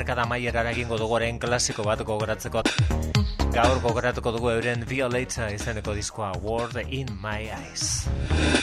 Laurogeiko amarkada maierara egingo dugoren klasiko bat gogoratzeko gaur gogoratuko dugu euren Violator izeneko diskoa Word in My Eyes.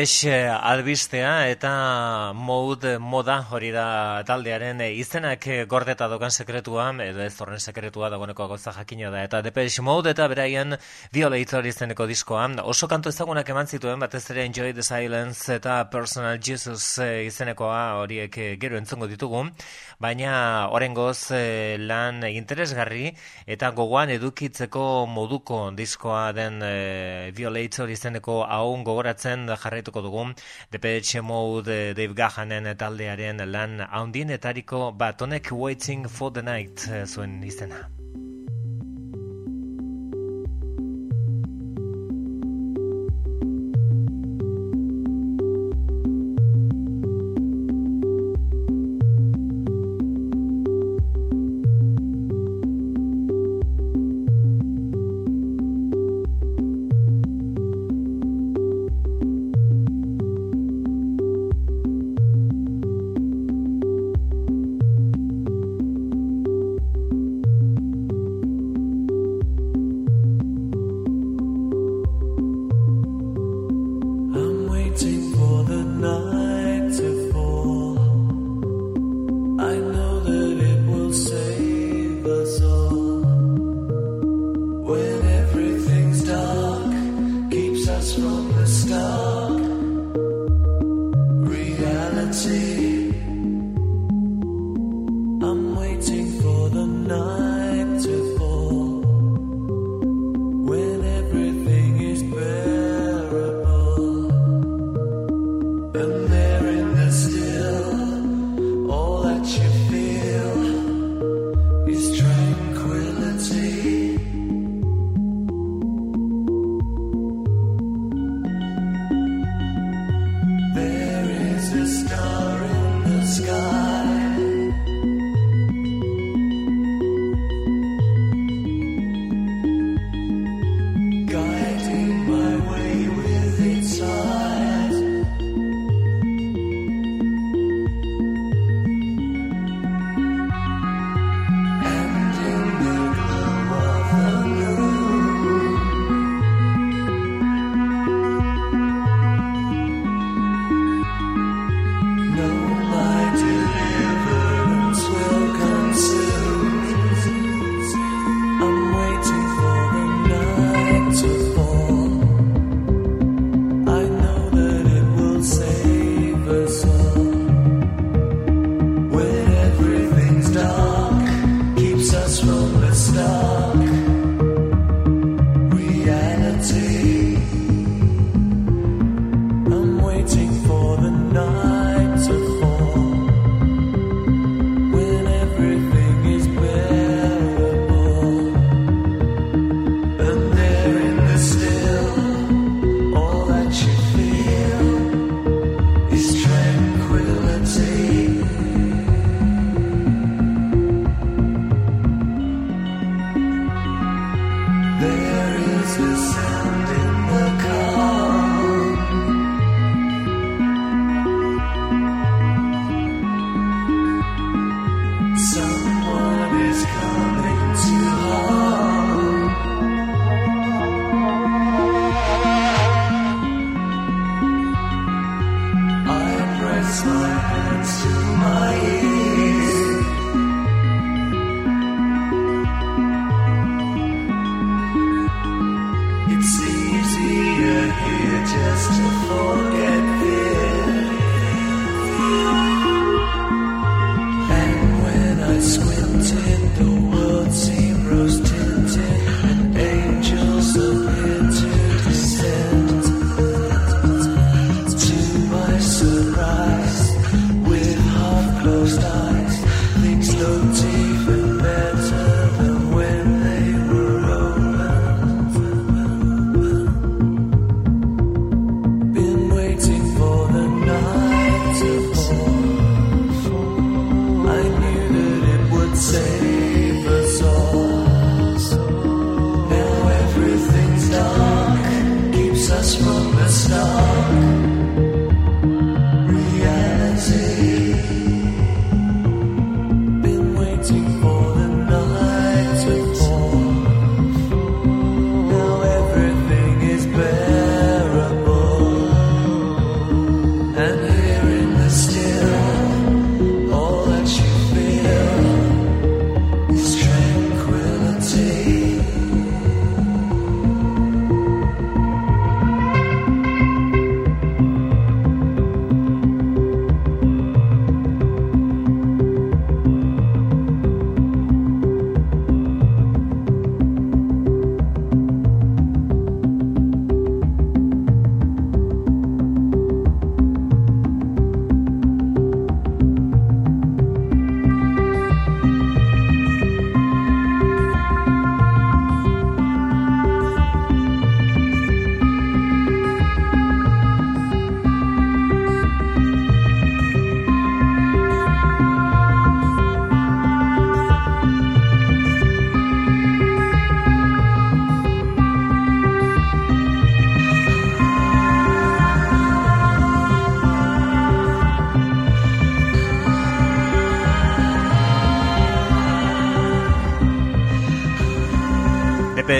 Depex eh, albistea eta mode moda hori da taldearen eh, izenak eh, gordeta dokan sekretua, edo ez horren sekretua dagoeneko gauza jakina da. Eta Depex mode eta beraien Violator izeneko diskoa. Oso kantu ezagunak eman zituen, batez ere Enjoy the Silence eta Personal Jesus izenekoa horiek gero entzongo ditugu. Baina orengoz lan interesgarri eta gogoan edukitzeko moduko diskoa den Violator izeneko haun gogoratzen jarraituko dugu Depeche Mode Dave Gahanen taldearen lan haundienetariko bat honek Waiting for the Night eh, zuen izena.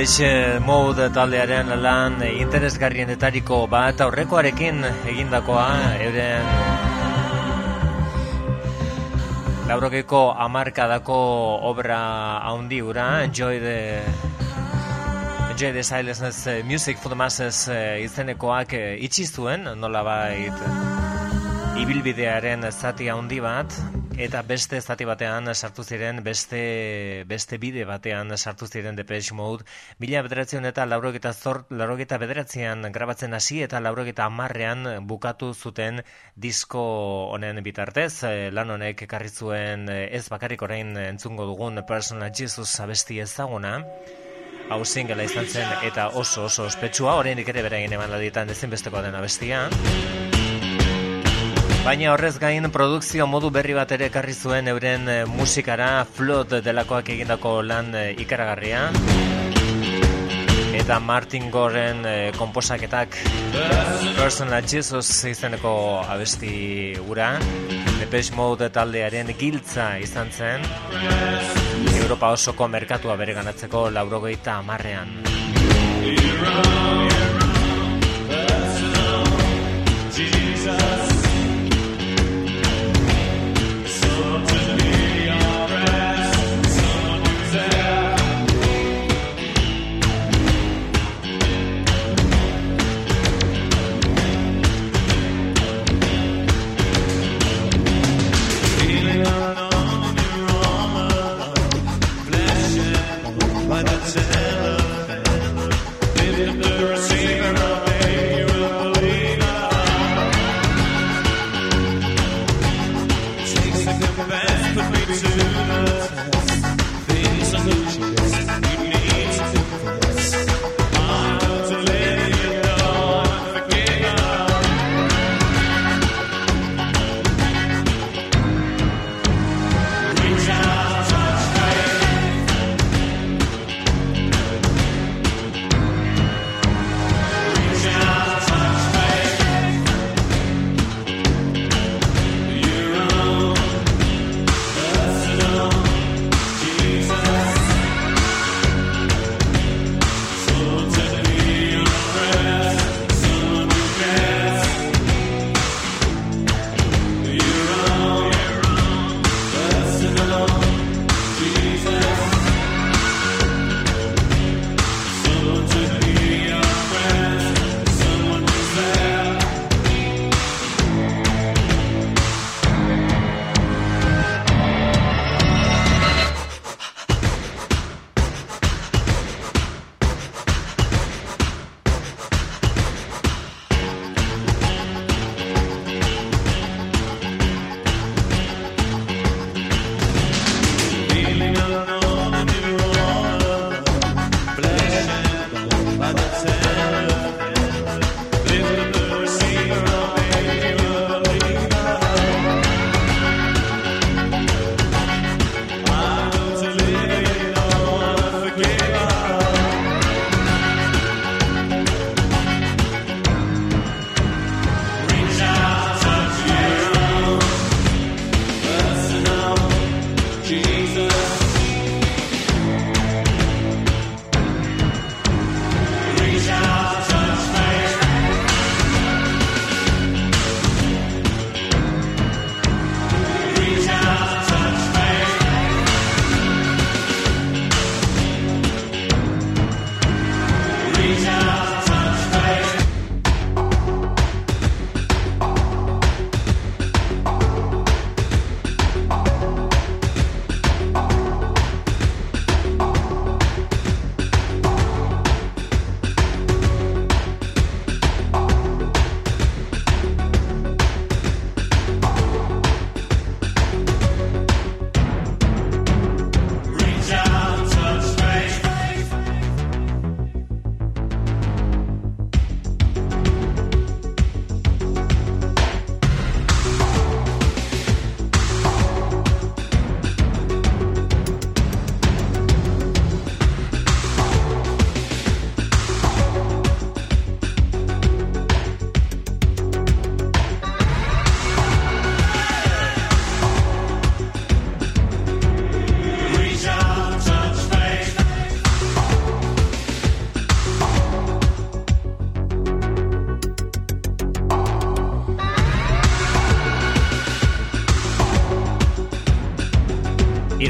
Depeche Mode taldearen lan interesgarrienetariko bat aurrekoarekin egindakoa euren laurogeiko amarkadako obra haundi ura Enjoy the Enjoy the Silences eh, Music for the Masses eh, izenekoak eh, itxi zuen nolabait ibilbidearen zati handi bat eta beste zati batean sartu ziren beste beste bide batean sartu ziren Depeche Mode. Mila bederatzen eta laurogeta zort laurogeta bederatzean grabatzen hasi eta laurogeta amarrean bukatu zuten disko honen bitartez. Eh, lan honek ekarri zuen eh, ez bakarrik orain entzungo dugun Personal Jesus abesti ezaguna. Hau singela izan zen eta oso oso ospetsua oraindik ere beraien eman laditan ezinbestekoa den abestia Baina horrez gain produkzio modu berri bat ere ekarri zuen euren eh, musikara flot delakoak egindako lan eh, ikaragarria. Eta Martin Goren eh, komposaketak Personal Jesus izeneko abesti gura. Depeche Mode taldearen giltza izan zen. Europa osoko merkatua bere ganatzeko laurogeita amarrean. Jesus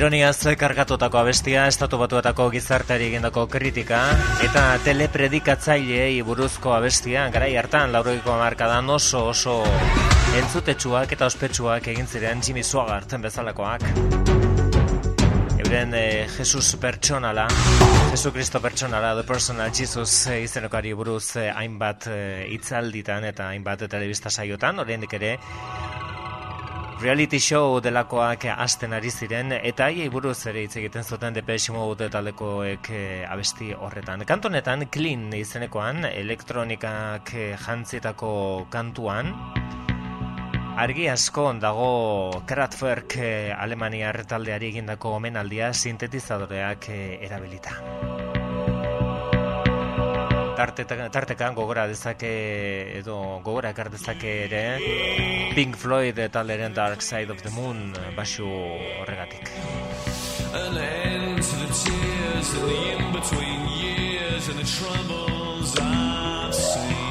Ironiaz kargatutako abestia, estatu batuetako gizarteari egindako kritika, eta telepredikatzaileei buruzko abestia, garai hartan, lauroiko markadan oso oso entzutetsuak eta ospetsuak egin ziren Jimmy Swaggart bezalakoak. Euren eh, Jesus pertsonala, Jesu Kristo pertsonala, The Personal Jesus eh, izenokari buruz eh, hainbat hitzalditan eta hainbat telebista saiotan, oraindik ere reality show delakoak hasten ari ziren eta haiei buruz ere hitz egiten zuten Depeche Mode taldekoek eh, abesti horretan. Kantonetan Clean izenekoan elektronikak eh, jantzietako kantuan argi asko dago Kraftwerk eh, Alemaniar taldeari egindako omenaldia sintetizadoreak eh, erabilita tartetan, tartekan gogora dezake edo gogora ekar dezake ere Pink Floyd talderen Dark Side of the Moon basu horregatik. An end to the tears and the in-between years and the troubles I've seen.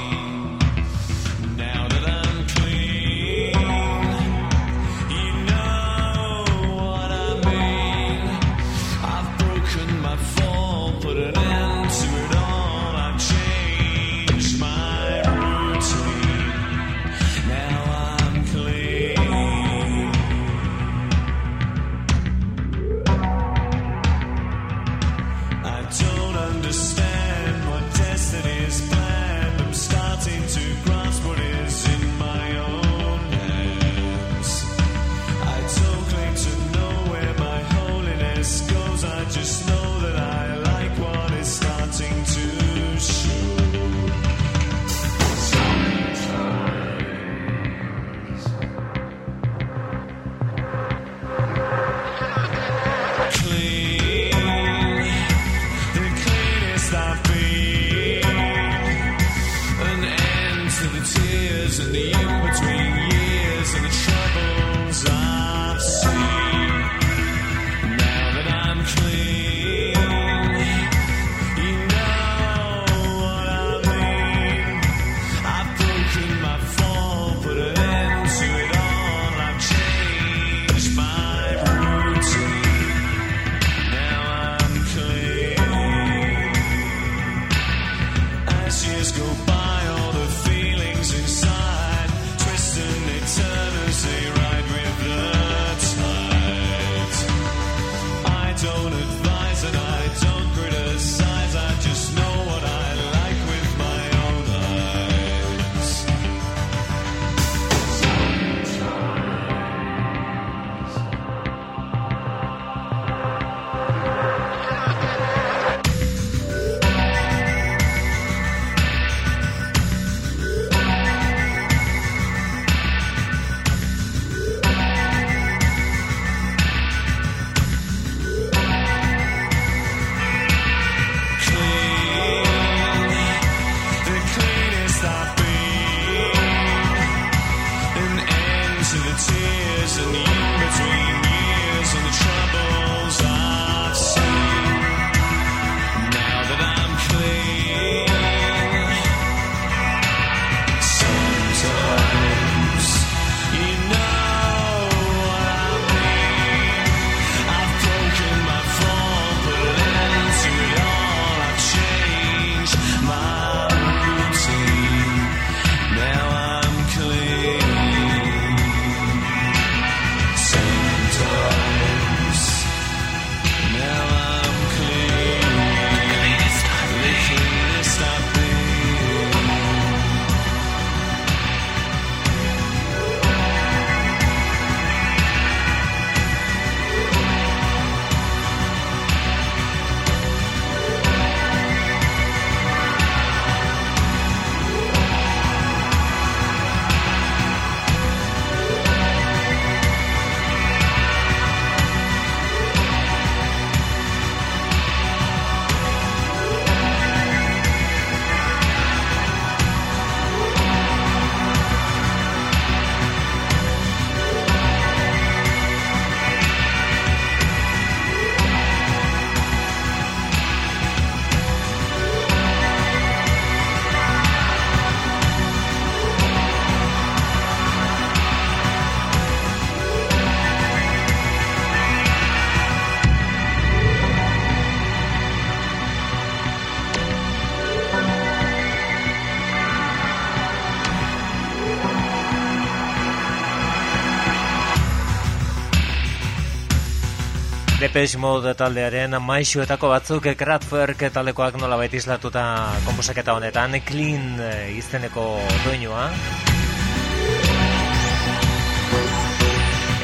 Depeche Mode taldearen maixuetako batzuk Kraftwerk taldekoak nola baita islatuta komposaketa honetan Clean eh, izeneko doinua.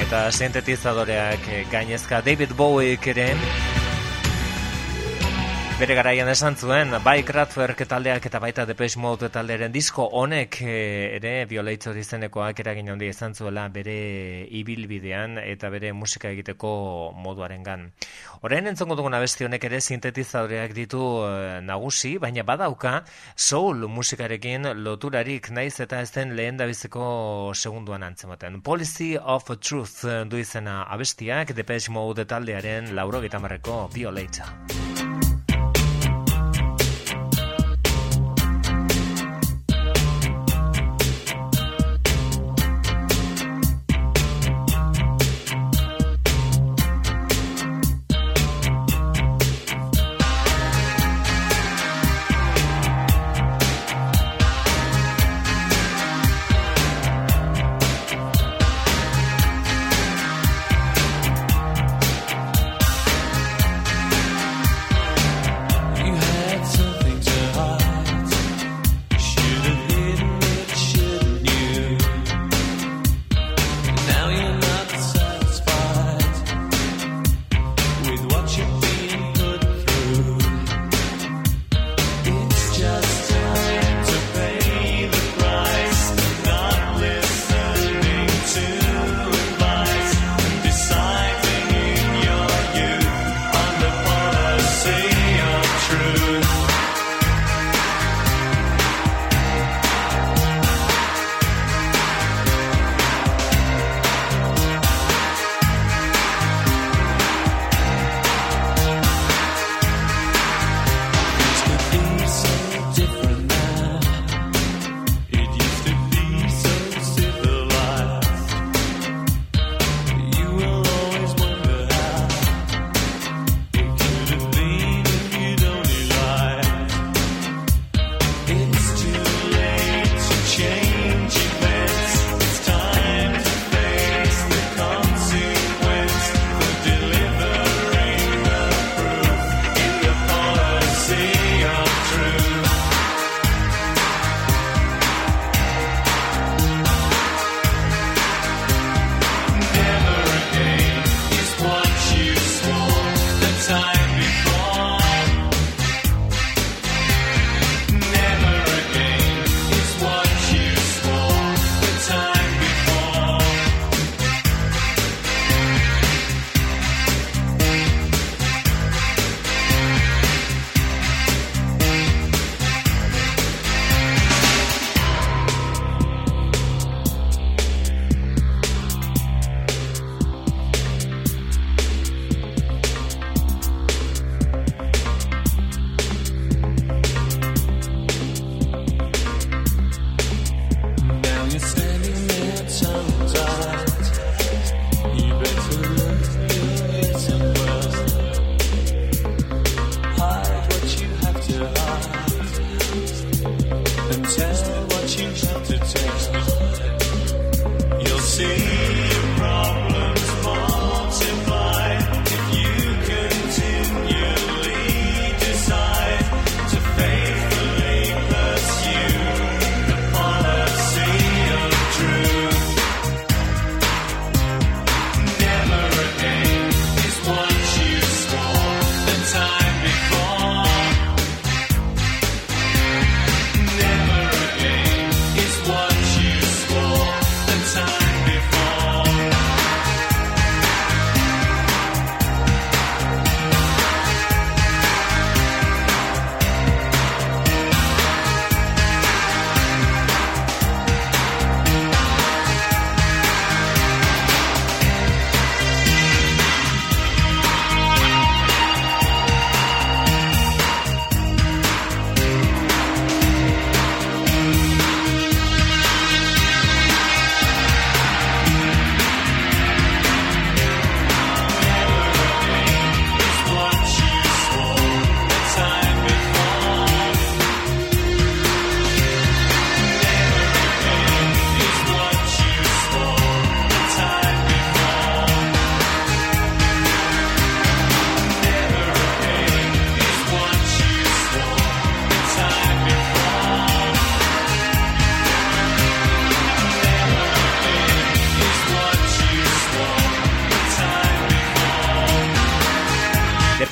Eta sintetizadoreak eh, gainezka David Bowie ere Bere garaian esan zuen, bai Kraftwerk taldeak eta baita Depeche Mode taldearen disko honek eh, ere Violetzo izenekoak eragin handia izan zuela bere ibilbidean eta bere musika egiteko moduarengan. Orain entzongo dugun abesti honek ere sintetizadoreak ditu eh, nagusi, baina badauka soul musikarekin loturarik naiz eta ez den lehen dabizeko segunduan antzematen. Policy of Truth du izena abestiak Depeche Mode taldearen lauro gitamarreko Violetza.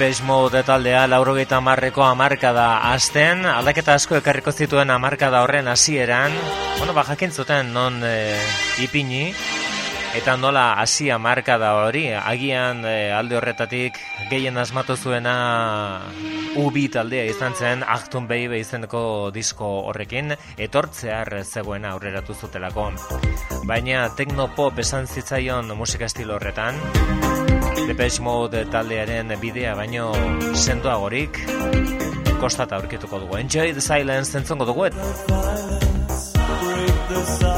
Depeche Mode taldea laurogeita marreko amarka da azten, aldaketa asko ekarriko zituen amarka da horren hasieran. bueno, ba, zuten non e, ipini, eta nola hasi amarka da hori, agian e, alde horretatik gehien asmatu zuena ubi taldea izan zen, Achtun Baby izeneko disko horrekin, etortzear zegoena aurreratu zutelako. Baina, teknopop esan zitzaion musika estilo horretan, Depeche Mode taldearen bidea baino sendoa gorik kostata aurkituko dugu. Enjoy the silence entzongo dugu. The.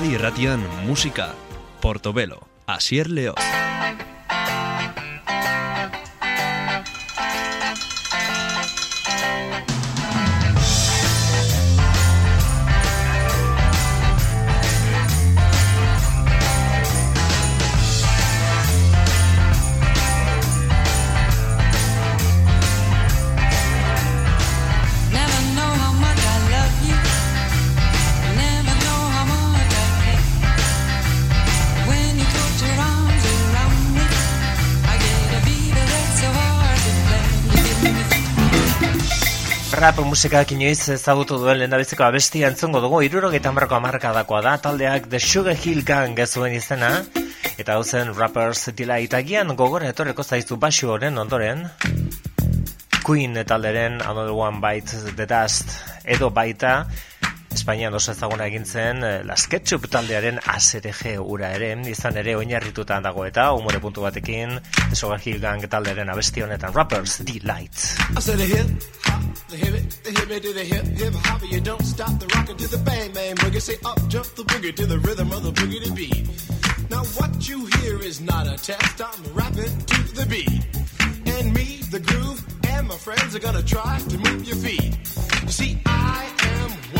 Euskadi Irratian Musika, Portobelo, Asier Leoz. Rap musikak inoiz ezagutu duen lehendabiziko abestia entzungo dugu, irurogeita marko amarkadakoa da, taldeak The Sugar Hill Gang zuen izena, eta hau zen Rappers Delight agian gogora etorreko zaizu basu honen ondoren, Queen talderen Another One Bite the Dust, edo baita, Espainian oso ezaguna egin zen eh, Las Ketchup taldearen ASRG ura ere, izan ere oinarrituta dago eta umore puntu batekin The Hill Gang taldearen abesti honetan Rappers Delight. I said a hip the hip the hip to the hip hip hop. You don't stop the rockin' to the bang bang boogie. Say up jump the boogie to the rhythm of the boogie to beat. Now what you hear is not a test. I'm rapping to the beat, and me, the groove, and my friends are gonna try to move your feet. You see, I am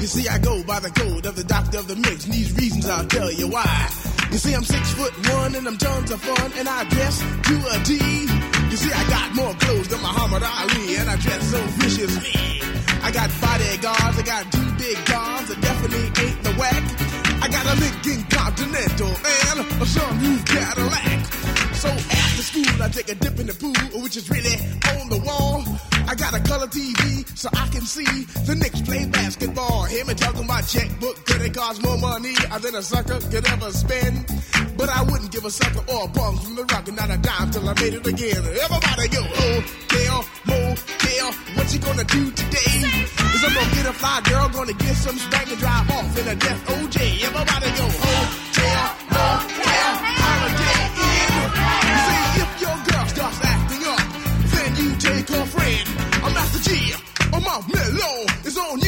You see, I go by the code of the doctor of the mix, and these reasons I'll tell you why. You see, I'm six foot one, and I'm tons of fun, and I dress to a T. You see, I got more clothes than Muhammad Ali, and I dress so viciously. I got bodyguards, I got two big guns, that definitely ain't the whack. I got a Lincoln Continental and a sunroof Cadillac. So after school, I take a dip in the pool, which is really on the wall. I got a color TV so I can see the Knicks play basketball. Hear me talking about checkbook, could it cost more money than a sucker could ever spend? But I wouldn't give a sucker or a bum from the rock and not a dime till I made it again. Everybody go, oh, hotel, motel, what you gonna do today? Is I'm gonna get a fly girl, gonna get some spank and drive off in a death OJ. Everybody go, oh, hotel, motel, holiday. You see, if your girl starts acting up, then you take her friend. I'm Master G. I'm off mellow. It's on you.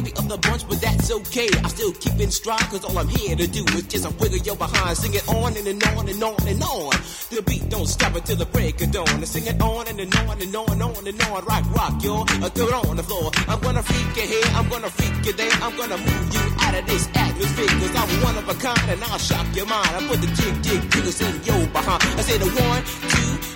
baby of the bunch, but that's okay. I still keep in stride, cause all I'm here to do is just a wiggle your behind. Sing it on and, and on and on and on. The beat don't stop until the break of dawn. I sing it on and, and on and on and on and on. Rock, rock, yo. Throw it on the floor. I'm gonna freak you here, I'm gonna freak you there. I'm gonna move you out of this atmosphere, cause I'm one of a kind and I'll shock your mind. I put the jig, jig, jiggles in your behind. I say the one, two,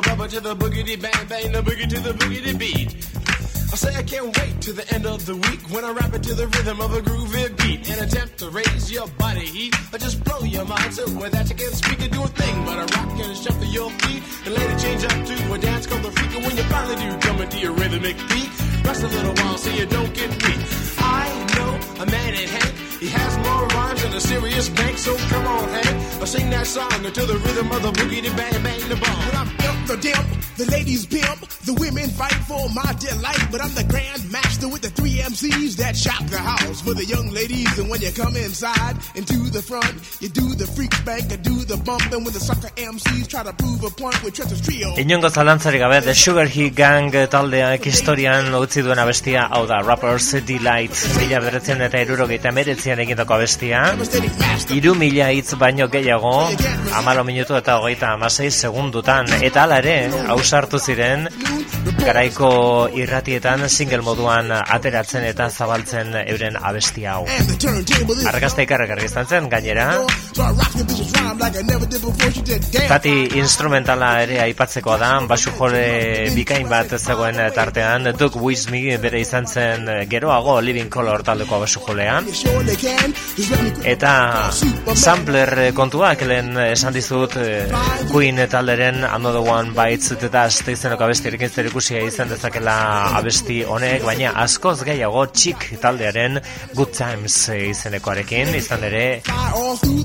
Bubba to the boogity bang bang, the boogie to the boogity beat. I say I can't wait to the end of the week when I rap it to the rhythm of a groovy beat. And attempt to raise your body heat or just blow your mind. So with that you can't speak and do a thing but a rock and shuffle your feet. And later change up to a dance called the freak and when you finally do come into your rhythmic beat. Rest a little while so you don't get weak. I know a man in Hank he has more rhymes than a serious bank so come on Hank I'll sing that song until the rhythm of the boogie the bang bang the bomb But I'm the dimp, the ladies pimp, the women fight for my delight. But I'm the grand master with the three MCs that shock the house for the young ladies. And when you come inside into the front, you do the freak spank, you do the bump. And when the sucker MCs try to prove a point with Trevor's trio. Inongo zalantzarik gabe, The Sugar Hill Gang taldeak historian utzi duen abestia, hau da, Rappers Delight, mila bederetzen eta irurogeita meretzian egindako master. Iru mila hitz baino gehiago, amalo minutu eta hogeita amasei segundutan, eta hala ere, hausartu ziren, garaiko irratietan single moduan ateratzen eta zabaltzen euren abestia hau. The ikarrekarri izan zen, gainera, So I rock the vicious rhyme like I never did before. She did damn. Zati instrumentala ere aipatzekoa da, basu jole bikain bat zegoen tartean, Doug Wismi bere izan zen geroago Living Color taldeko basu jolean. Quit. Eta sampler kontuak lehen esan dizut eh, Queen talderen Another One Bites eta azte izeneko abestiarekin zer ikusia izan dezakela abesti honek, baina askoz gehiago txik taldearen Good Times eh, izenekoarekin, izan ere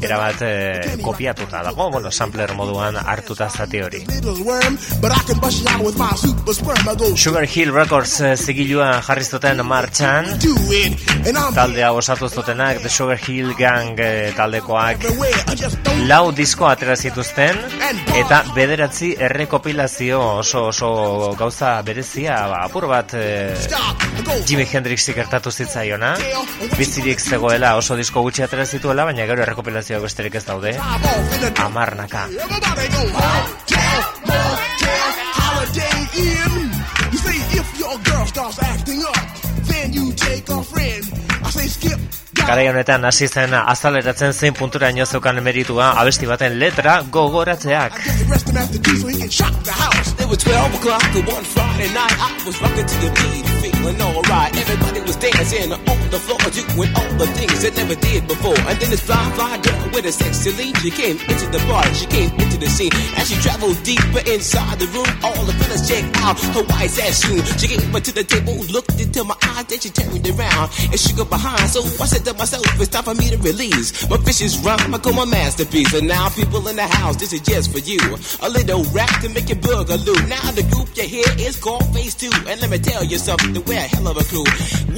erabat eh, kopiatuta dago, bueno, sampler moduan hartuta zati hori. Sugar Hill Records eh, zigilua jarri zuten martxan, do it, and I'm talde hau osatu zutenak, The Sugar Hill Gang eh, taldekoak, lau disko atera zituzten, eta bederatzi errekopilazio oso oso gauza berezia, ba, apur bat go Jimi Hendrix ikertatu zitzaiona, bizirik zegoela oso disko gutxi atera zituela, baina gero errekopilazioak besterik ez daude, amarnaka. If your girl starts acting up, then you take a friend. I say skip. Got Garai honetan hasi zen azaleratzen zein punturaino zeukan meritua abesti baten letra gogoratzeak. Get the rest him after two so he can shock the house. It was 12 o'clock on one Friday night. I was rocking to the beat, feeling alright. Everybody was dancing on the floor, doing all the things they never did before. And then this fly, fly girl with a sexy lean, she came into the bar, she came into the scene. As she traveled deeper inside the room, all the fellas checked out her white ass shoe. She came up to the table, looked into my eyes, then she turned around and shook her behind. So I said to myself, it's time for me to release my vicious rhyme. I call my masterpiece. And now people in the house, this is just for you. A little rap to make you boogaloo. Now the group you hear is called Phase 2. And let me tell you something, we're a hell of a crew.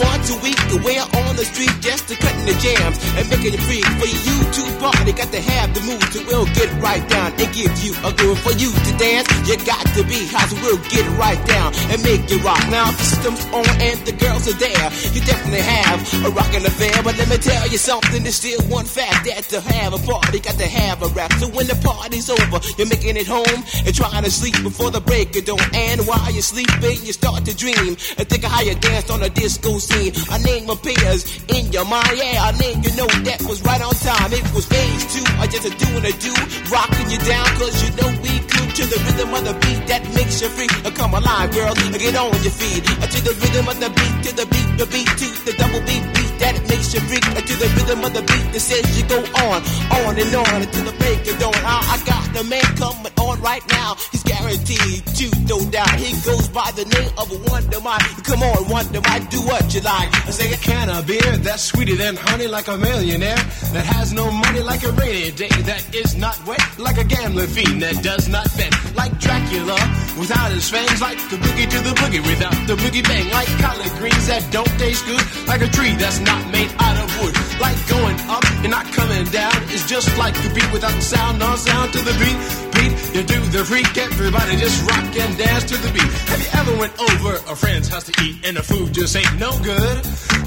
Once a week, we're on the street just to cutting the jams and making it free. For you to party, got to have the mood to we'll get right down and give you a groove. For you to dance, you got to be house. We'll get right down and make it rock. Now the system's on and the girls are there. You definitely have a rockin' affair. But let me tell you something, there's still one fact that to have a party, got to have a rap. So when the party's over, you're making it home and trying to sleep before the break of dawn. And while you're sleeping, you start to dream and think of how you danced on a disco scene. A name appears in your mind, yeah, I name you know that was right on time. It was phase two, I just a doing a do, rocking you down, cause you know we could to the rhythm of the beat that makes you free. Uh, Come alive, girl, uh, get on your feet. Uh, To the rhythm of the beat, to the beat, the beat, to the double beat beat that makes you freak. Uh, To the rhythm of the beat that says you go on, on and on until the break of dawn. I, I got the man coming on right now. He's guaranteed to, no doubt. He goes by the name of a Wonder Mike. Come on, Wonder Mike, do what you like. I say a can of beer that's sweeter than honey like a millionaire that has no money like a rainy day that is not wet like a gambling fiend that does not bet like Dracula without his fangs like the boogie to the boogie without the boogie bang like collard greens that don't taste good like a tree that's not made out of wood like going up and not coming down is just like the beat without the sound no sound to the beat beat you do the freak everybody just rock and dance to the beat. Have you ever went over a friend's house to eat and the food just ain't no good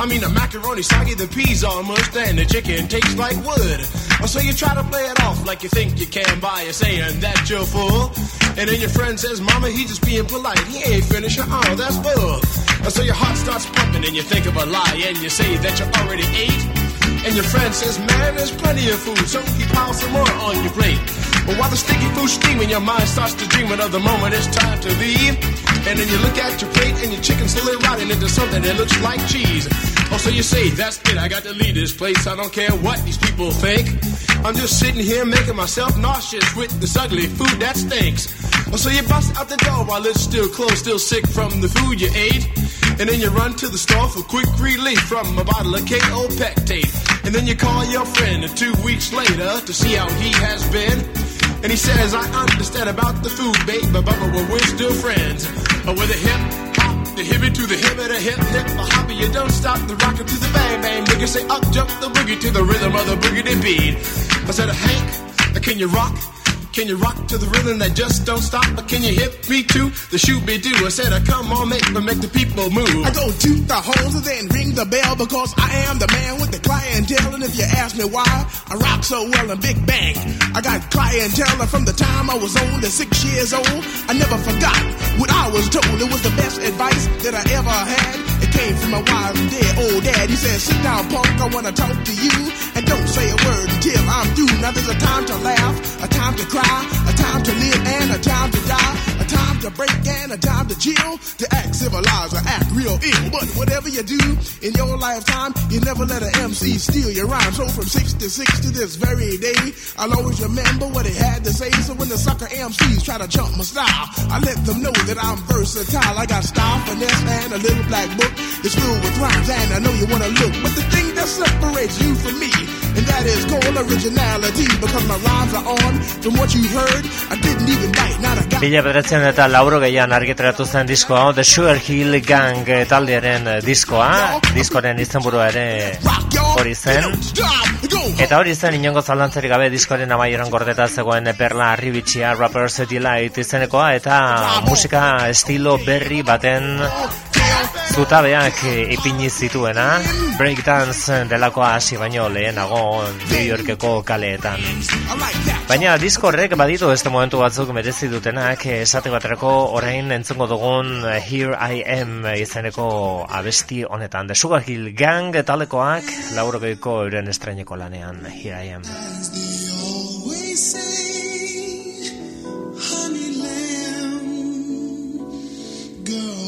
I mean the macaroni soggy the peas mushed and the chicken tastes like wood. Oh, so you try to play it off like you think you can by saying that you're full. And then your friend says mama he just being polite. He ain't finished oh that's bull. Oh, so your heart starts pumping and you think of a lie and you say that you already ate. And your friend says, man, there's plenty of food, so he piles some more on your plate. But while the sticky food's steaming, your mind starts to dream of the moment it's time to leave. And then you look at your plate and your chicken slowly rotting into something that looks like cheese. Oh, so you say, that's it, I got to leave this place. I don't care what these people think. I'm just sitting here making myself nauseous with this ugly food that stinks. Oh, so you bust out the door while it's still closed, still sick from the food you ate. And then you run to the store for quick relief from a bottle of KO Pectate. And then you call your friend two weeks later to see how he has been. And he says, I understand about the food, babe, but, but, but we're still friends. But with a hip hop, the hippie to the hip, the hip hip, a hopper, you don't stop the rocker to the bang bang. Boogie say up jump the boogie to the rhythm of the boogie beat. I said, Hank, can you rock? Can you rock to the rhythm that just don't stop? Or can you hit me to the shoe be do? I said, uh, come on, make, make the people move. I go toot the hose and then ring the bell because I am the man with the clientele. And if you ask me why I rock so well in Big Bang, I got clientele from the time I was only six years old. I never forgot what I was told. It was the best advice that I ever had. It came from my wise and dead old dad. He said, sit down, punk, I want to talk to you. And don't say a word until I'm through. Now there's a time to laugh, a time to cry, a time to live and a time to die, a time to break and a time to chill, to act civilized or act real ill. But whatever you do in your lifetime, you never let an MC steal your rhyme. So from 66 to this very day, I'll always remember what he had to say. So when the sucker MCs try to jump my style, I let them know that I'm versatile. I got style, finesse, and a little black book. It's filled with rhymes, and I know you wanna look. But the thing that separates you from me, and that is called originality, because my rhymes are on from what you heard. I didn't even bite, not a got. Bila bederatzen eta lauro gehian argitaratu zen diskoa, The Sugar Hill Gang eh, taldearen eh, diskoa, diskoaren izenburua ere hori zen. Eta hori zen inongo zalantzarik gabe diskoaren amaieran gordeta zegoen Perla Arribitxia Rappers Delight izenekoa eta musika estilo berri baten zutabeak eh, ipini zituena breakdance delakoa hasi baino lehenago New Yorkeko kaleetan. Baina disko horrek baditu beste momentu batzuk merezi dutenak eh, esate baterako orain entzungo dugun eh, Here I Am izeneko abesti honetan. The Sugar Hill Gang talekoak laurogeiko euren estraineko lanean Here I Am. girl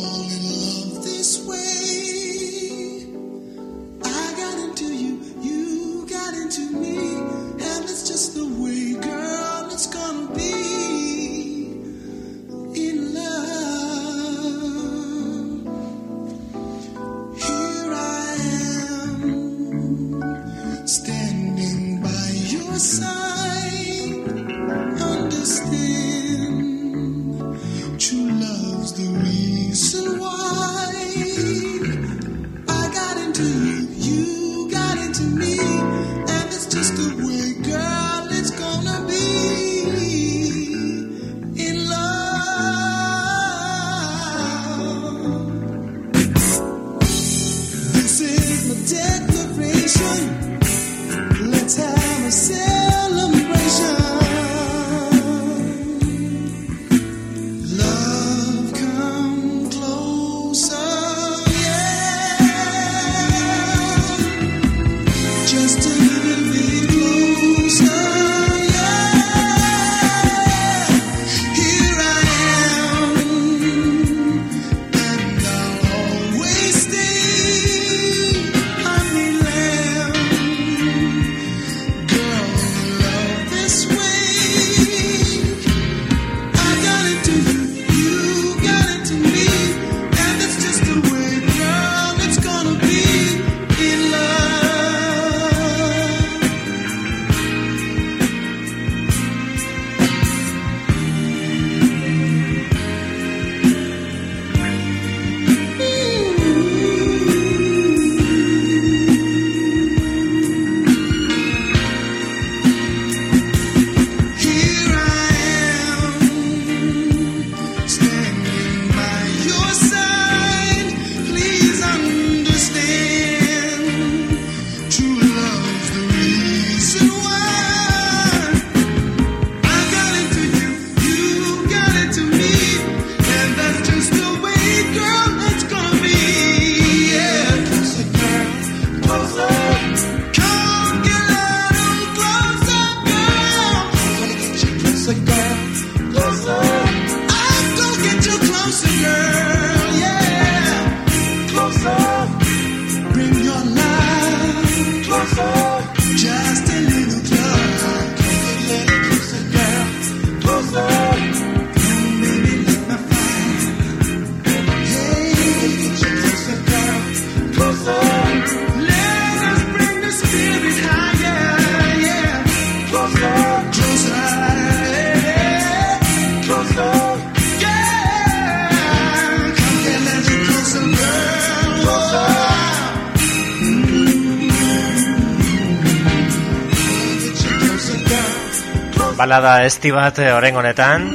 balada esti bat eh, oren honetan.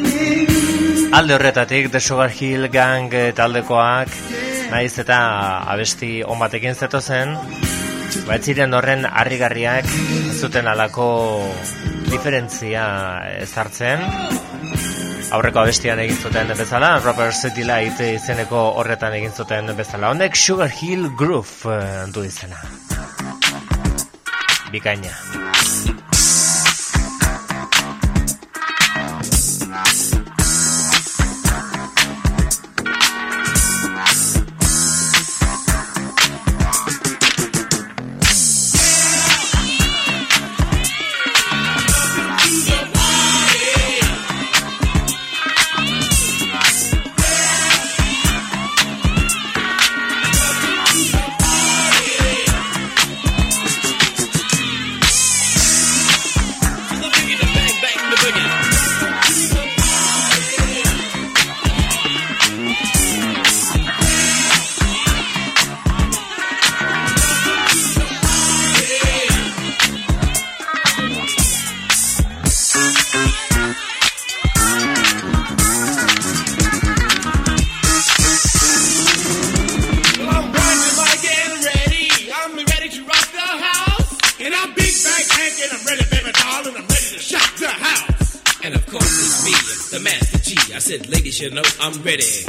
Alde horretatik The Sugar Hill Gang eh, taldekoak naiz eta abesti on batekin zetozen. Baitziren horren harrigarriak zuten alako diferentzia ezartzen. Aurreko abestian egin zuten bezala Robert City Light izeneko horretan egin zuten bezala. Honek Sugar Hill Groove eh, du izena. Bikaina. I'm ready.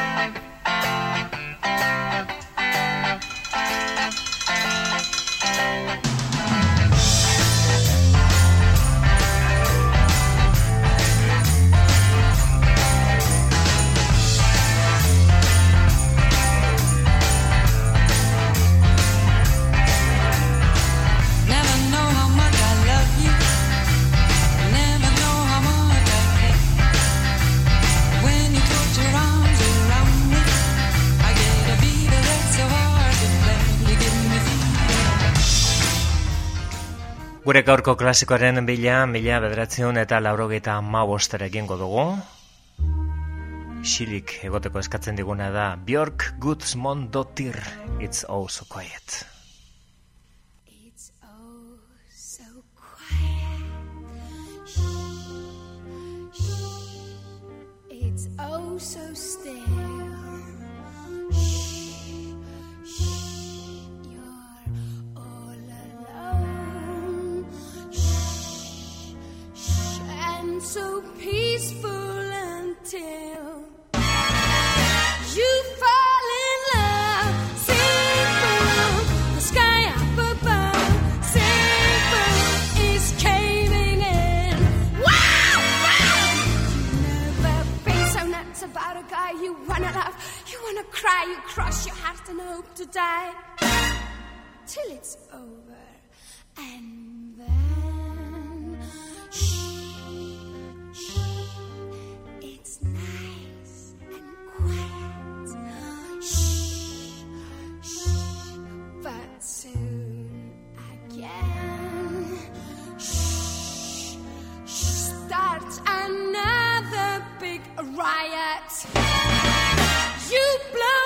Gure gaurko klasikoaren bila, mila bederatzion eta laurogeita ma egingo dugu. Xilik egoteko eskatzen diguna da Björk Gudsmond Dottir, It's All So Quiet. It's oh so quiet. It's oh so so peaceful until you fall in love. Sing from the sky up above. Sing from is caving in. Wow, wow! You've never been so nuts about a guy you wanna love. You wanna cry, you cross your heart and hope to die. Till it's over. And riot. You blow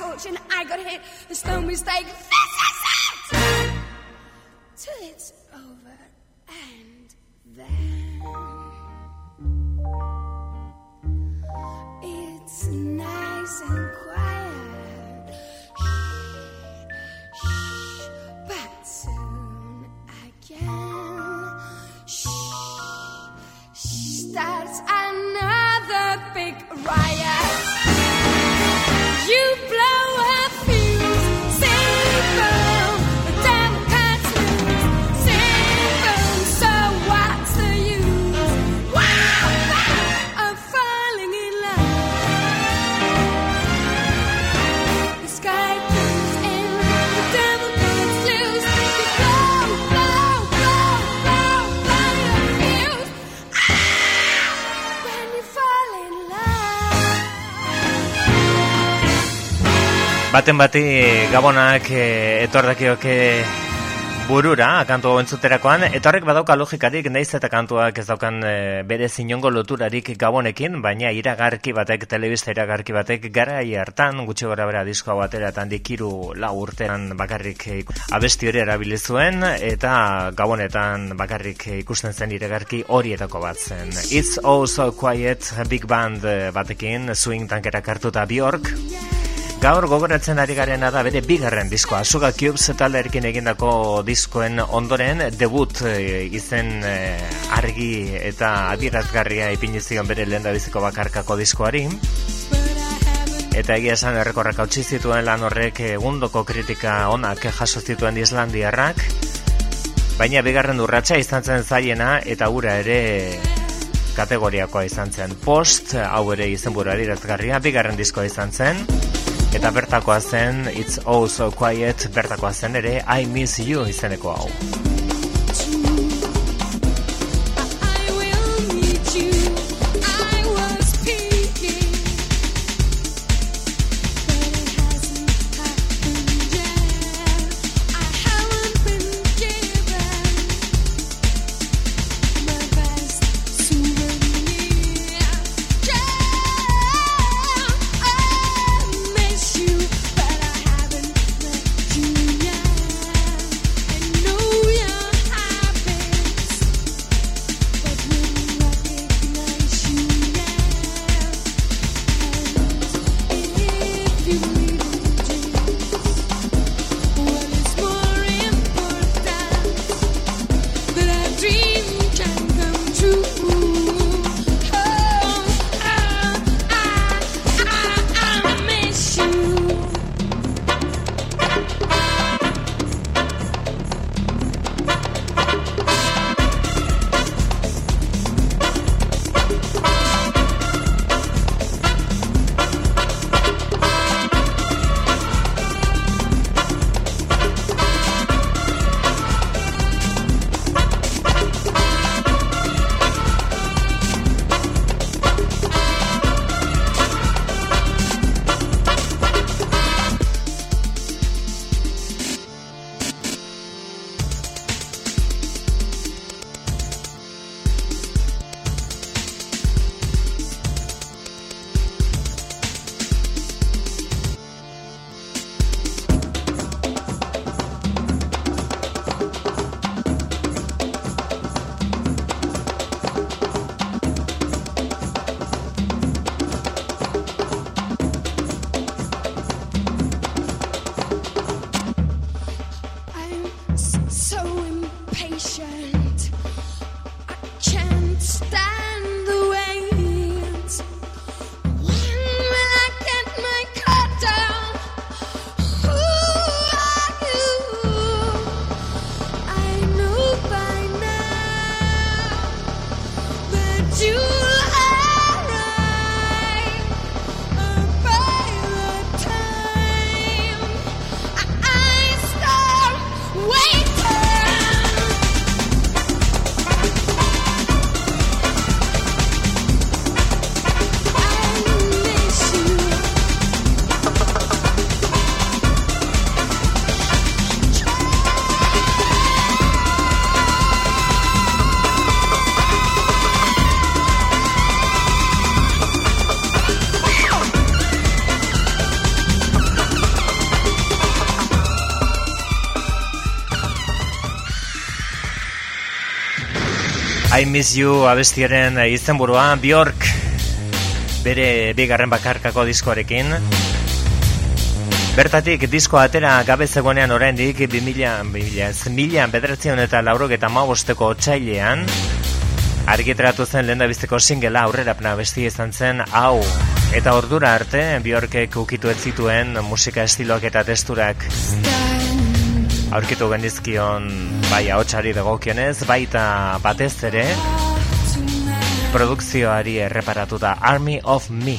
is scorching, I got hit. There's no mistake. This is it. Till it's over, and then it's nice and quiet. Shh, shh, but soon again. Shh, starts another big riot. Baten bati gabonak e, etordakioke burura, kantu entzuterakoan, eta horrek badauka logikarik, naiz eta kantuak ez daukan e, bere zinongo loturarik gabonekin, baina iragarki batek, telebista iragarki batek, garai hartan, gutxi gora bera diskoa batera, eta handikiru lau urtean bakarrik e, abesti hori erabili zuen, eta gabonetan bakarrik ikusten zen iragarki horietako bat zen. It's All So Quiet, big band batekin, swing tankerak hartuta Bjork, Gaur gogoratzen ari garena da bere bigarren diskoa. Suga Cubes taldearekin egindako diskoen ondoren debut e, izen e, argi eta adierazgarria ipini zion bere lehen biziko bakarkako diskoari. Eta egia esan errekorrak hautsi zituen lan horrek egundoko kritika onak jaso zituen Islandiarrak. Baina bigarren urratsa izan zen zaiena eta ura ere kategoriakoa izan zen. Post, hau ere izenburu adierazgarria, bigarren diskoa izan zen. Eta bertakoa zen It's All So Quiet, bertakoa zen ere I Miss You izeneko hau. Miss You abestiaren izenburua Bjork bere bigarren bakarkako diskoarekin. Bertatik disko atera gabe zegoenean oraindik 2000 2000 mila bederatzen eta laurok eta mabosteko otsailean. Argitaratu zen lehen bizteko singela aurrerapna besti izan zen hau eta ordura arte Bjorkek ukitu ez zituen musika estiloak eta testurak aurkitu gendizkion bai ahotsari dagokionez baita batez ere produkzioari erreparatuta Army of Me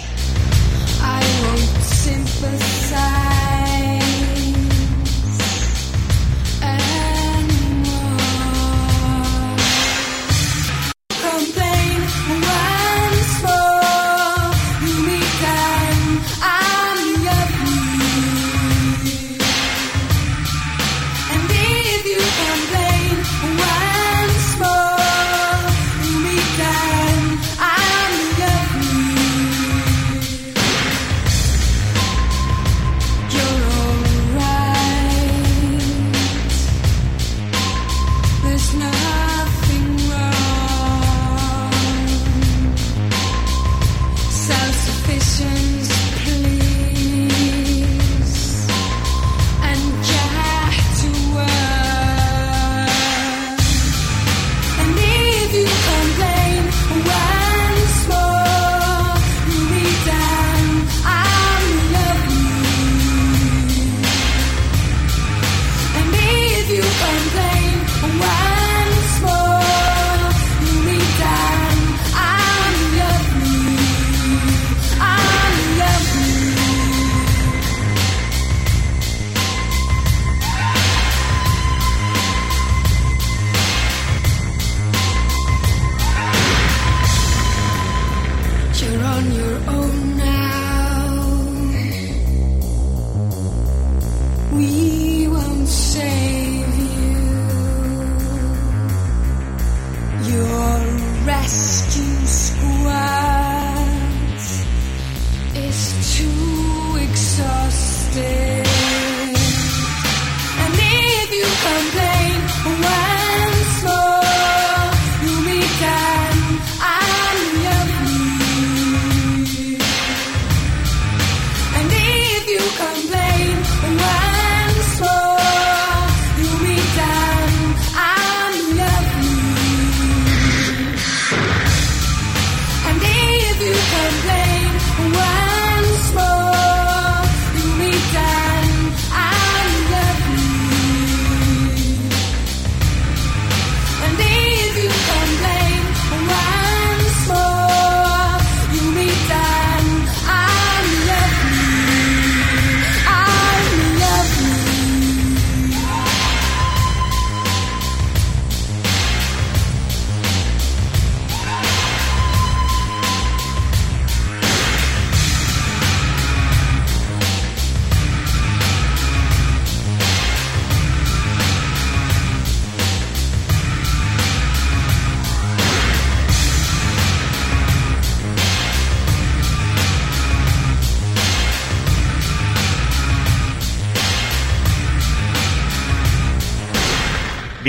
We won't save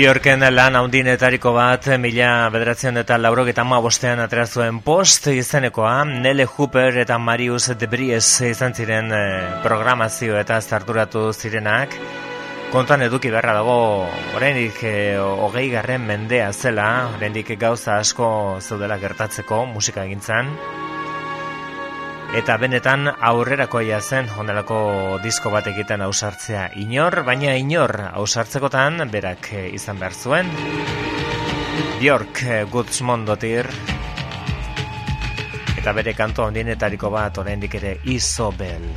Bjorken lan haundinetariko bat, mila bederatzen eta laurok eta bostean atera zuen post izenekoa, Nele Hooper eta Marius Debries izan ziren eh, programazio eta zarturatu zirenak. Kontuan eduki beharra dago, oraindik e, hogei garren mendea zela, oraindik gauza asko zeudela gertatzeko musika egintzan. Eta benetan aurrerakoia zen honelako disko bat egiten ausartzea inor, baina inor ausartzekotan berak eh, izan behar zuen. Bjork eh, Gutzmondotir eta bere kanto handienetariko bat oraindik ere Isobel.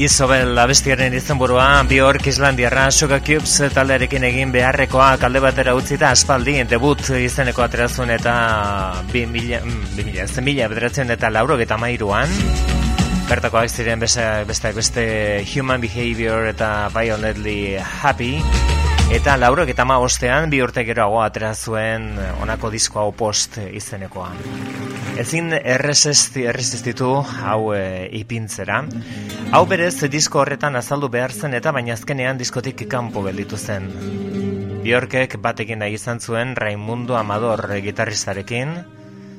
Isobel abestiaren izenburua Bjork Islandiarra Sugar Cubes taldearekin egin beharrekoa kalde batera utzi da aspaldi debut izeneko aterazun eta 2000, mm, 2000 ez 2000 bederatzen eta lauro eta mairuan Bertakoak ziren beste, beste, Human Behavior eta Violently Happy Eta lauro eta ma ostean bi urte geroago atera zuen honako disko hau post izenekoa. Ezin erresisti, erresistitu hau e, ipintzera. Hau berez disko horretan azaldu behar zen eta baina azkenean diskotik kanpo gelditu zen. Bjorkek batekin nahi izan zuen Raimundo Amador gitarristarekin,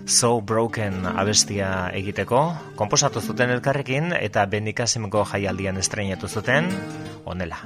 So Broken abestia egiteko, konposatu zuten elkarrekin eta Benikasimko jaialdian estreinatu zuten, honela.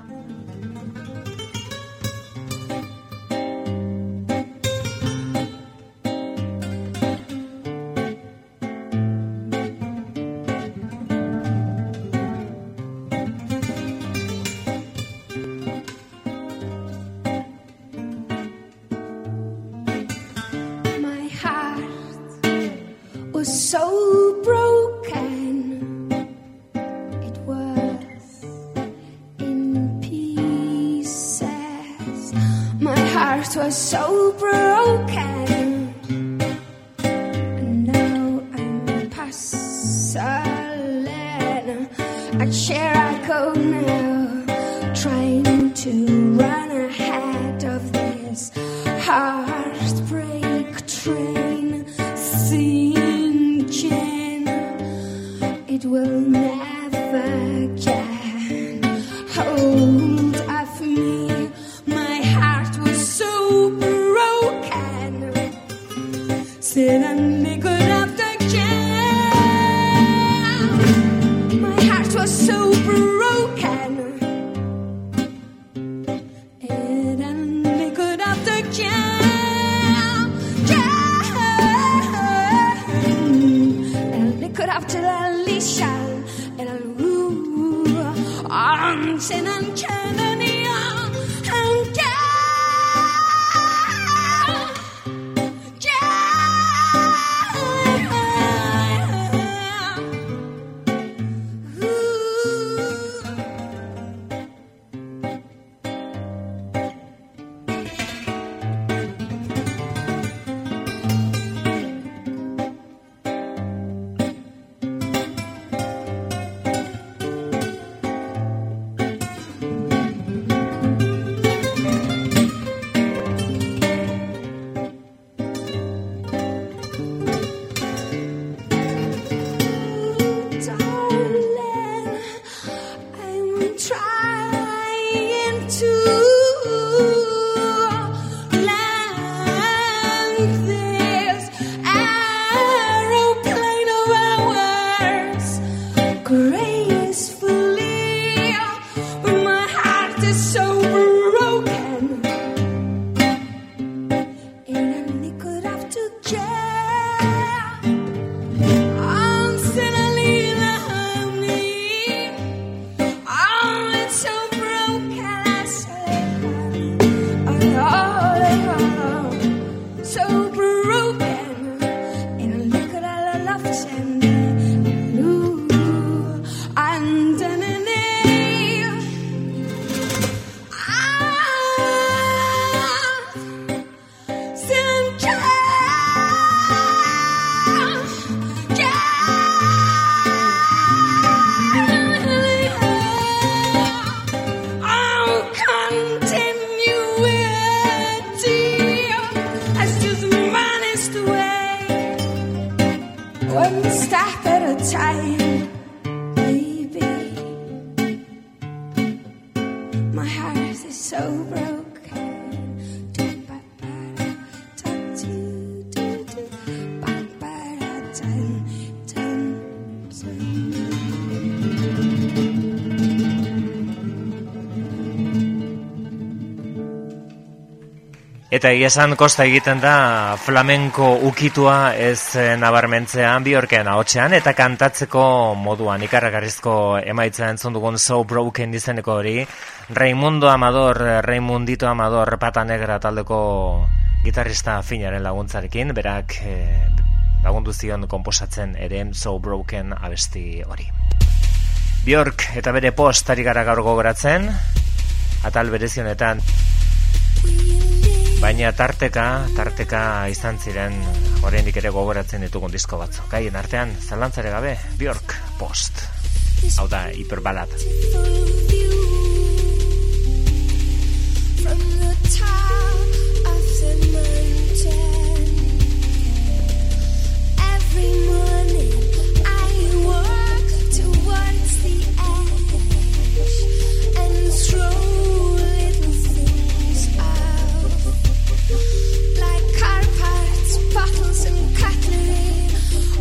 eta iesan kosta egiten da flamenko ukitua ez eh, nabarmentzean biorkean ahotsean eta kantatzeko moduan ikaragarrizko emaitza entzun dugun So Broken izeneko hori. Raimundo Amador, eh, Raimundito Amador pata negra taldeko gitarrista finaren laguntzarekin berak e, lagundu zion komposatzen ere So Broken abesti hori. Bjork eta bere postari gara gaur gogoratzen atal berezionetan We Baina tarteka, tarteka izan ziren oraindik ere gogoratzen ditugun disko batzuk. Gaien artean zalantzare gabe Bjork Post. Hau da hiperbalat. From the top of the Every morning I walk towards the edge And stroll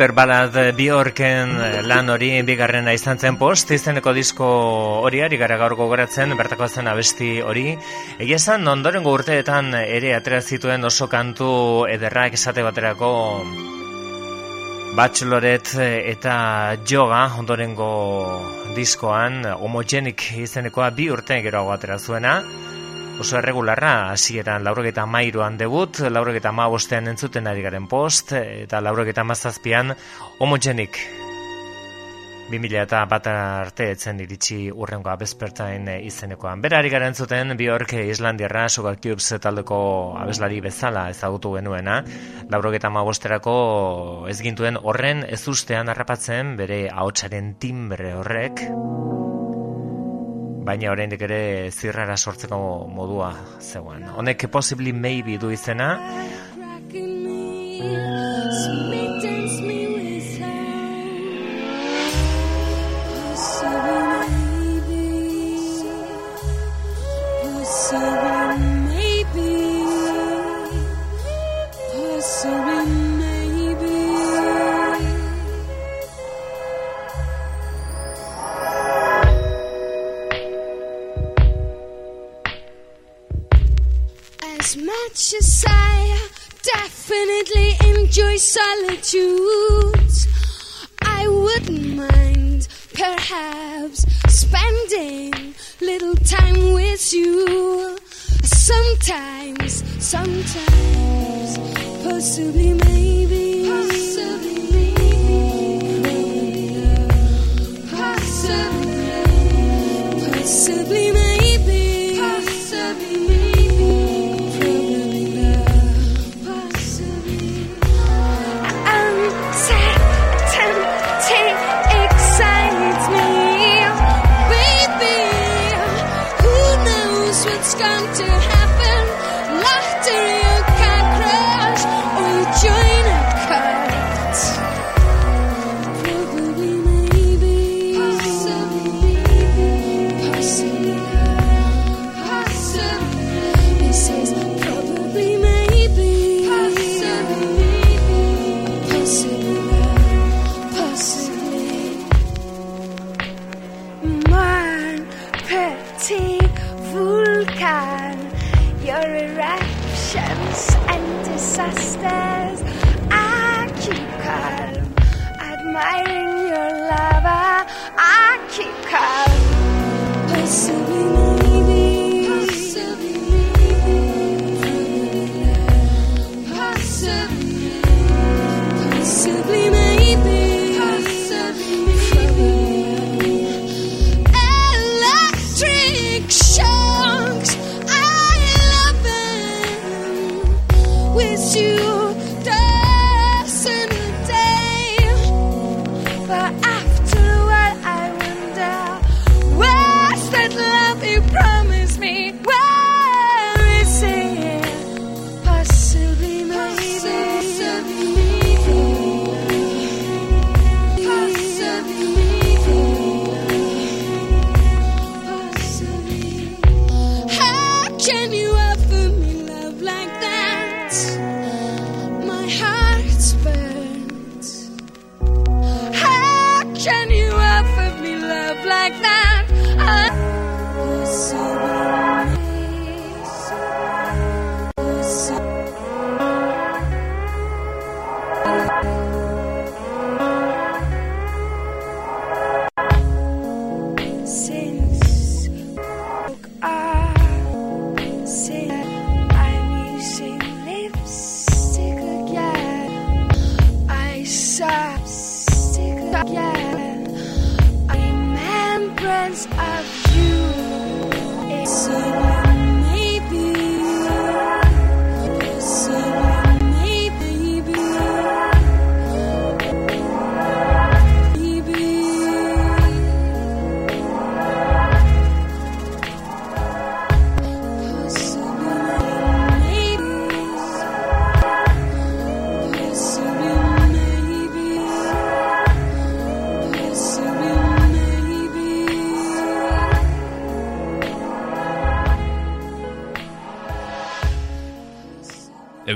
Paper Ballad eh, Bjorken eh, lan hori bigarrena izan zen post, izeneko disko hori ari gara gaur gogoratzen, bertako zen abesti hori. Egia esan, ondorengo urteetan ere atera zituen oso kantu ederrak esate baterako Bachelorette eh, eta Joga ondorengo diskoan homogenic izenekoa bi urte geroago atera zuena. Oso erregularra, hasieran laurogeta mairoan debut, laurogeta ma bostean entzuten ari garen post, eta laurogeta mazazpian homogenik. 2000 eta bat arte etzen iritsi urrengo abezpertain izenekoan. Bera ari garen zuten, Bjork Islandiarra Sugar Cubes taldeko abeslari bezala ezagutu genuena. Laurogeta magosterako ez gintuen horren ez ustean harrapatzen bere ahotsaren timbre. Horrek. Baina oraindik ere zirrara sortzeko modua zegoen. Honek possibly maybe du izena, enjoy solitude, I wouldn't mind perhaps spending little time with you. Sometimes, sometimes, possibly, maybe,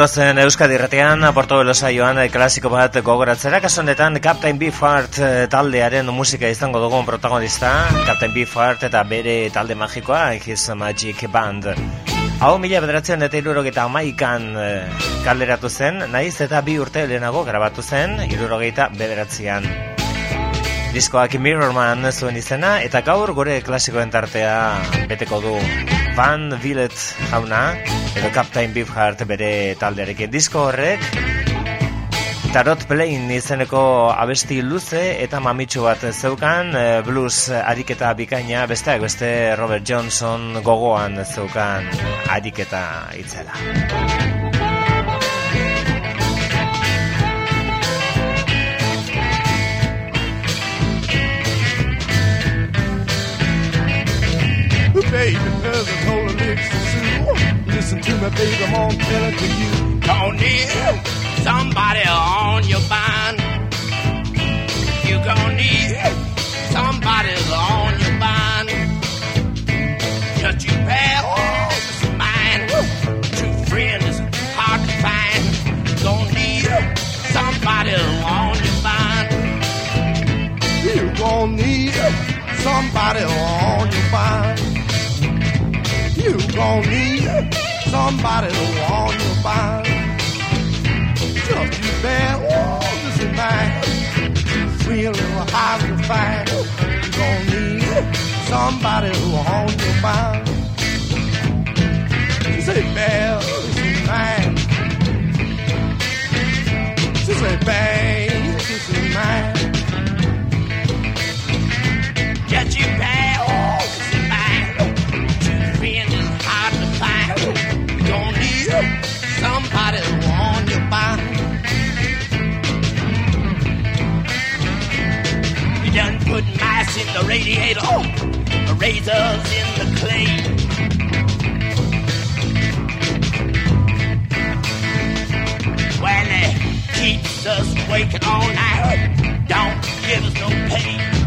Gatozen Euskadi irratean, Portobelo saioan eh, klasiko bat gogoratzera, kasu honetan Captain Beefheart eh, taldearen musika izango dugun protagonista, Captain Beefheart eta bere talde magikoa, His Magic Band. Hau mila bederatzen eta irurogeita amaikan eh, kaleratu zen, naiz eta bi urte lehenago grabatu zen, irurogeita bederatzean. Diskoak Mirrorman zuen izena, eta gaur gure klasikoen tartea beteko du Van Villet jauna, edo Captain Beefheart bere taldearekin. Disko horrek, Tarot Plain izeneko abesti luze eta mamitsu bat zeukan, eh, blues ariketa bikaina, besteak beste Robert Johnson gogoan zeukan ariketa itzela. Baby, cousin told her licks to sue. Listen to me, baby, I'm gonna tell it to you. Gonna need somebody on your mind. You gonna need somebody on your mind. Just you pal, this mine. True friend is hard to find. Gonna need somebody on your mind. You gonna need somebody on your mind. You gon' need somebody to on your mind. Just you bear all this in mind. Feeling hard to find. You gonna need somebody to on your mind. She say, bear this in mind. She say, bear this in mind. Get you bear don't need somebody on your mind. You done put mice in the radiator, oh, razors in the clay. Well, it keeps us waking all night. Don't give us no pay.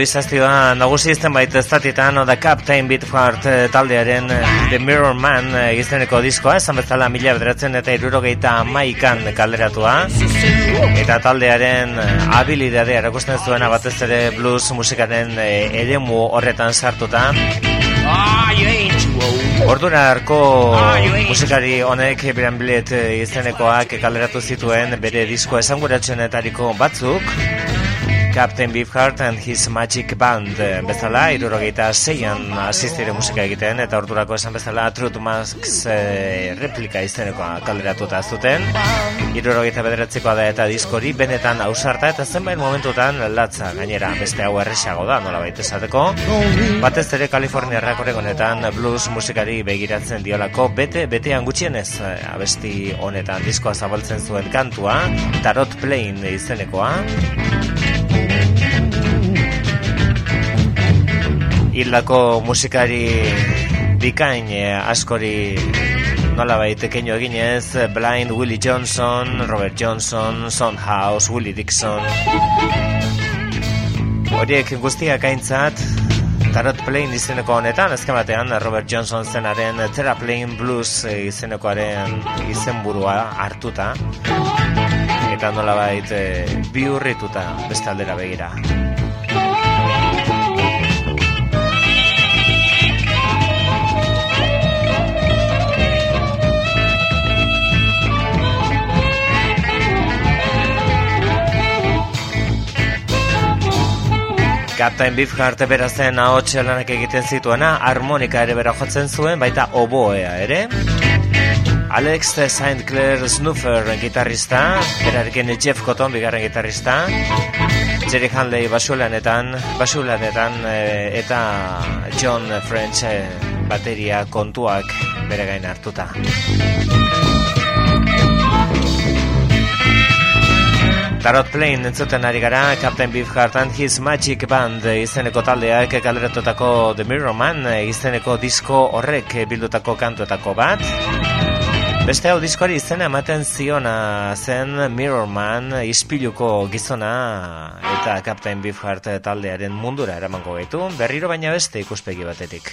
Improvisazioa nagusi izten bait ez zatitan The Captain Beefheart eh, taldearen eh, The Mirror Man eh, izeneko diskoa, esan bezala mila bederatzen eta irurogeita amaikan kalderatua. Eta taldearen habilidadea erakusten zuena batez ere blues musikaren eremu horretan sartuta. Ah, you ain't too old. Ordura arko musikari honek Brian eh, izenekoak kalderatu zituen bere disko esanguratsuenetariko batzuk Captain Beefheart and His Magic Band bezala, irurogeita zeian asistire musika egiten, eta ordurako esan bezala Truth Max eh, replika izenekoa kalderatuta zuten. Irurogeita bederatzekoa da eta diskori benetan ausarta eta zenbait momentutan latza gainera beste hau erresago da nola baita esateko. Batez ere Kaliforniarrak oregonetan blues musikari begiratzen diolako bete, betean gutxienez eh, abesti honetan diskoa zabaltzen zuen kantua, Tarot Plain izenekoa. Hildako musikari bikain eh, askori nola baitekeino eginez Blind Willie Johnson, Robert Johnson, Sondhouse, Willie Dixon horiek guztiak aintzat Tarot Plain izeneko honetan, azken batean Robert Johnson zenaren Terraplane Blues eh, izenekoaren izenburua hartuta eta nolabait eh, bihurrituta beste aldera begira. Captain Beefheart bera zen ahots lanak egiten zituena, harmonika ere bera jotzen zuen, baita oboea ere. Alex St. Clair Snuffer gitarrista, berarekin Jeff Cotton bigarren gitarrista, Jerry Hanley basulanetan, basulanetan eh, eta John French eh, bateria kontuak bere gain hartuta. Tarot Plain entzuten ari gara Captain Beefheart and His Magic Band izeneko taldeak kaleratutako The Mirror Man izeneko disko horrek bildutako kantuetako bat. Beste hau diskoari izena ematen ziona zen Mirror Man ispiluko gizona eta Captain Beefheart taldearen mundura eramango gaitu, berriro baina beste ikuspegi batetik.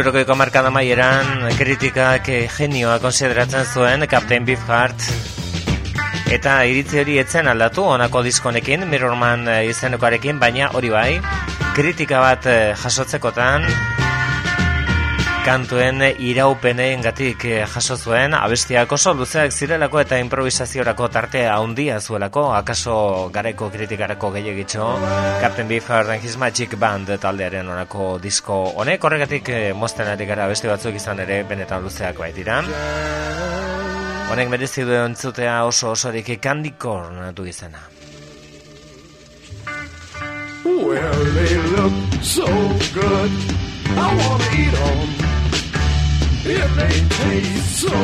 Irurokoiko markada maieran kritikak eh, genioa konsideratzen zuen Captain Beefheart. Eta iritzi hori etzen aldatu honako diskonekin Mirrorman eh, izenekoarekin baina hori bai kritika bat eh, jasotzekotan kantuen iraupeneengatik eh, jaso zuen. Abestiak oso luzeak zirelako eta improvisaziorako tartea handia zuelako. Akaso gareko kritikarako gehiagitxo Captain Beefheart and His Magic Band taldearen onako disko honek. Horregatik eh, mozten ari gara abesti batzuk izan ere benetan luzeak baitira. Honek merezi du entzutea oso osorik Candy Corn du izena. Well, they look so good. I wanna eat 'em. It may taste so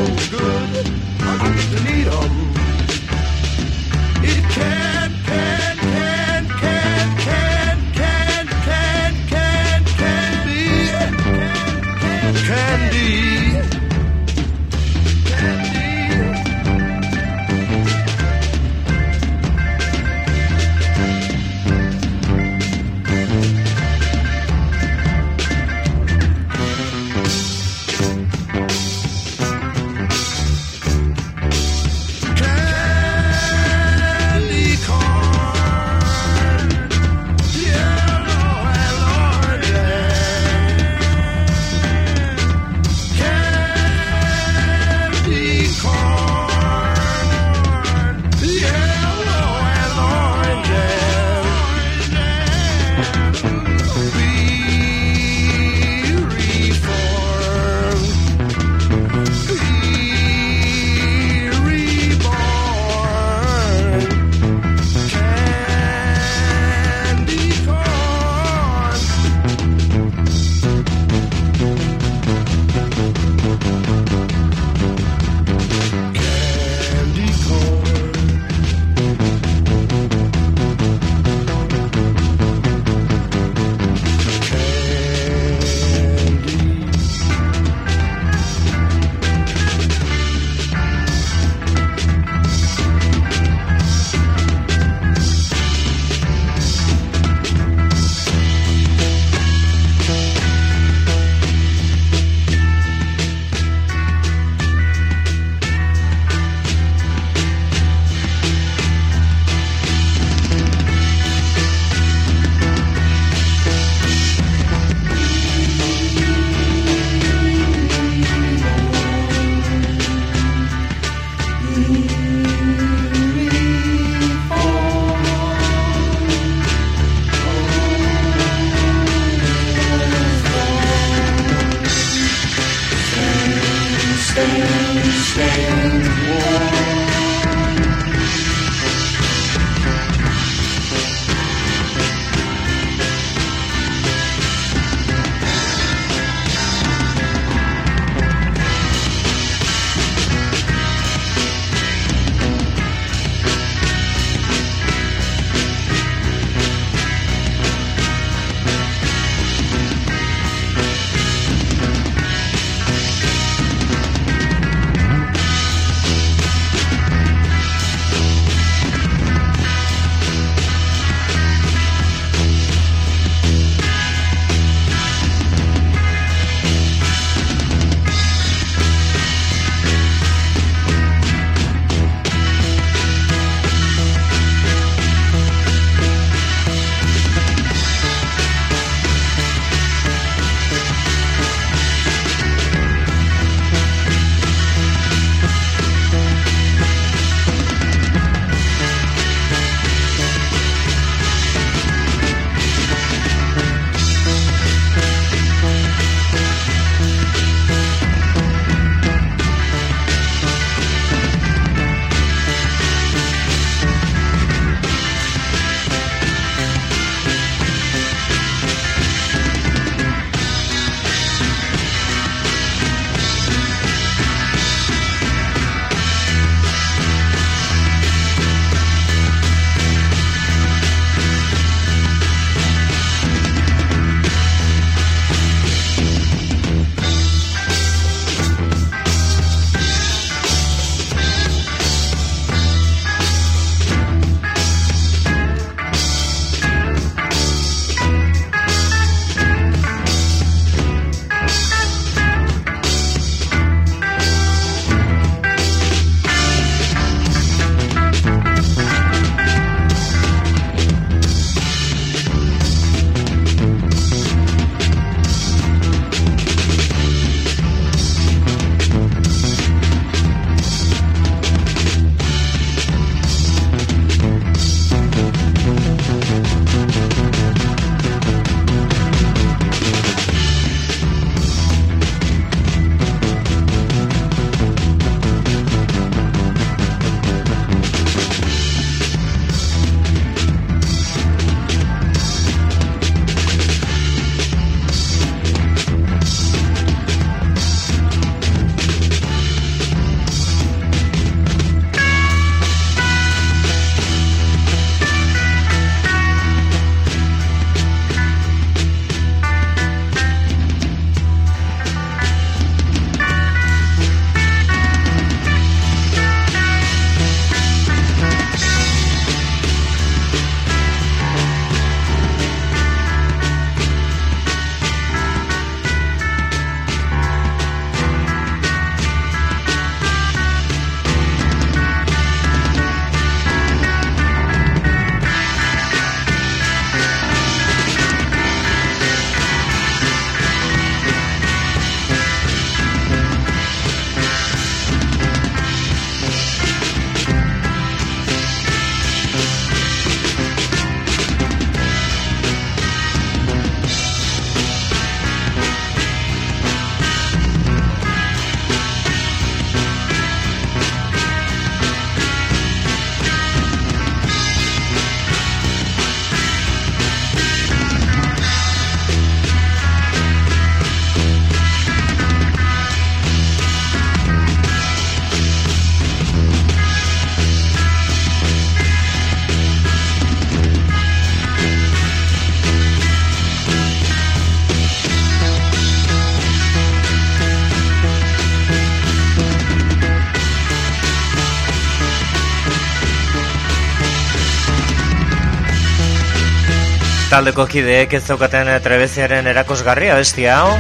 Taldeko kideek ez zaukaten eh, trebeziaren erakusgarria besti hau,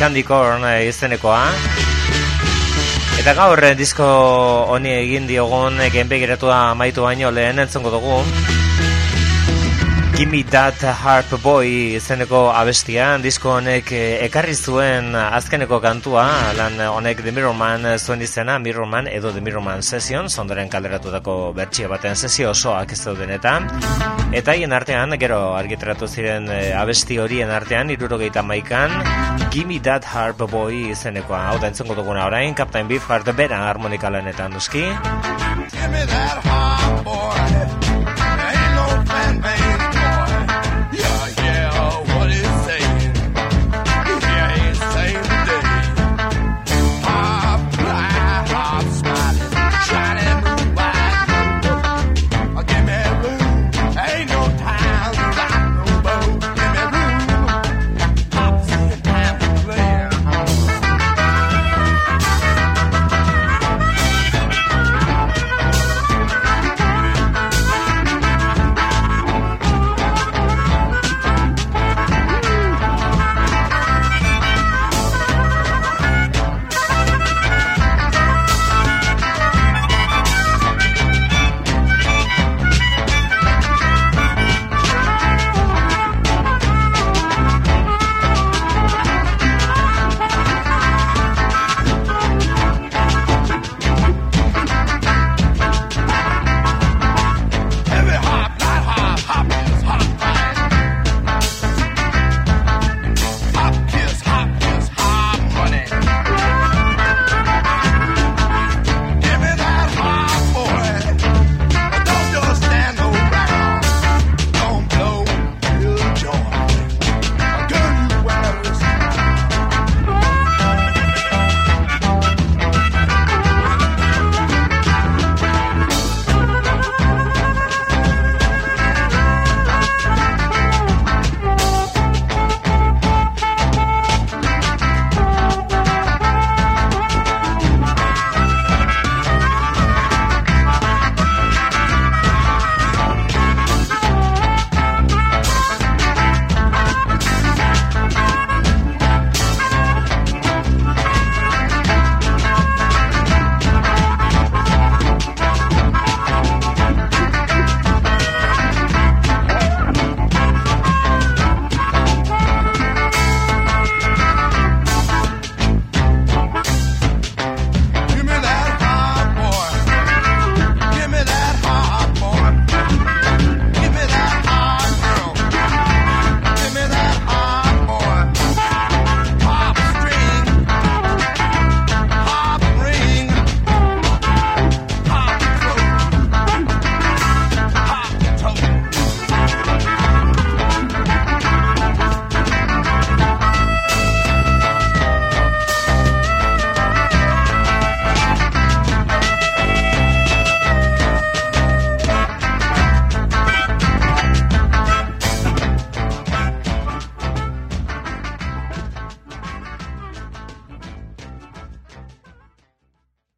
Candy Corn eh, izenekoa. Eta gaur eh, disko honi egin diogun genbegiratua amaitu baino lehen entzongo dugu. Gimme That Harp Boy izeneko abestia, disko honek eh, ekarri zuen azkeneko kantua, lan honek The Mirrorman zuen izena, Mirrorman edo The Mirrorman Session, ondoren kalderatutako bertsia baten sesio osoak ez dauden eta. Eta hien artean, gero argitratu ziren eh, abesti horien artean, irurogeita maikan, Gimme That Harp Boy izenekoa, hau da entzongo duguna orain, Captain Beefheart bera harmonika lanetan duzki. Give me that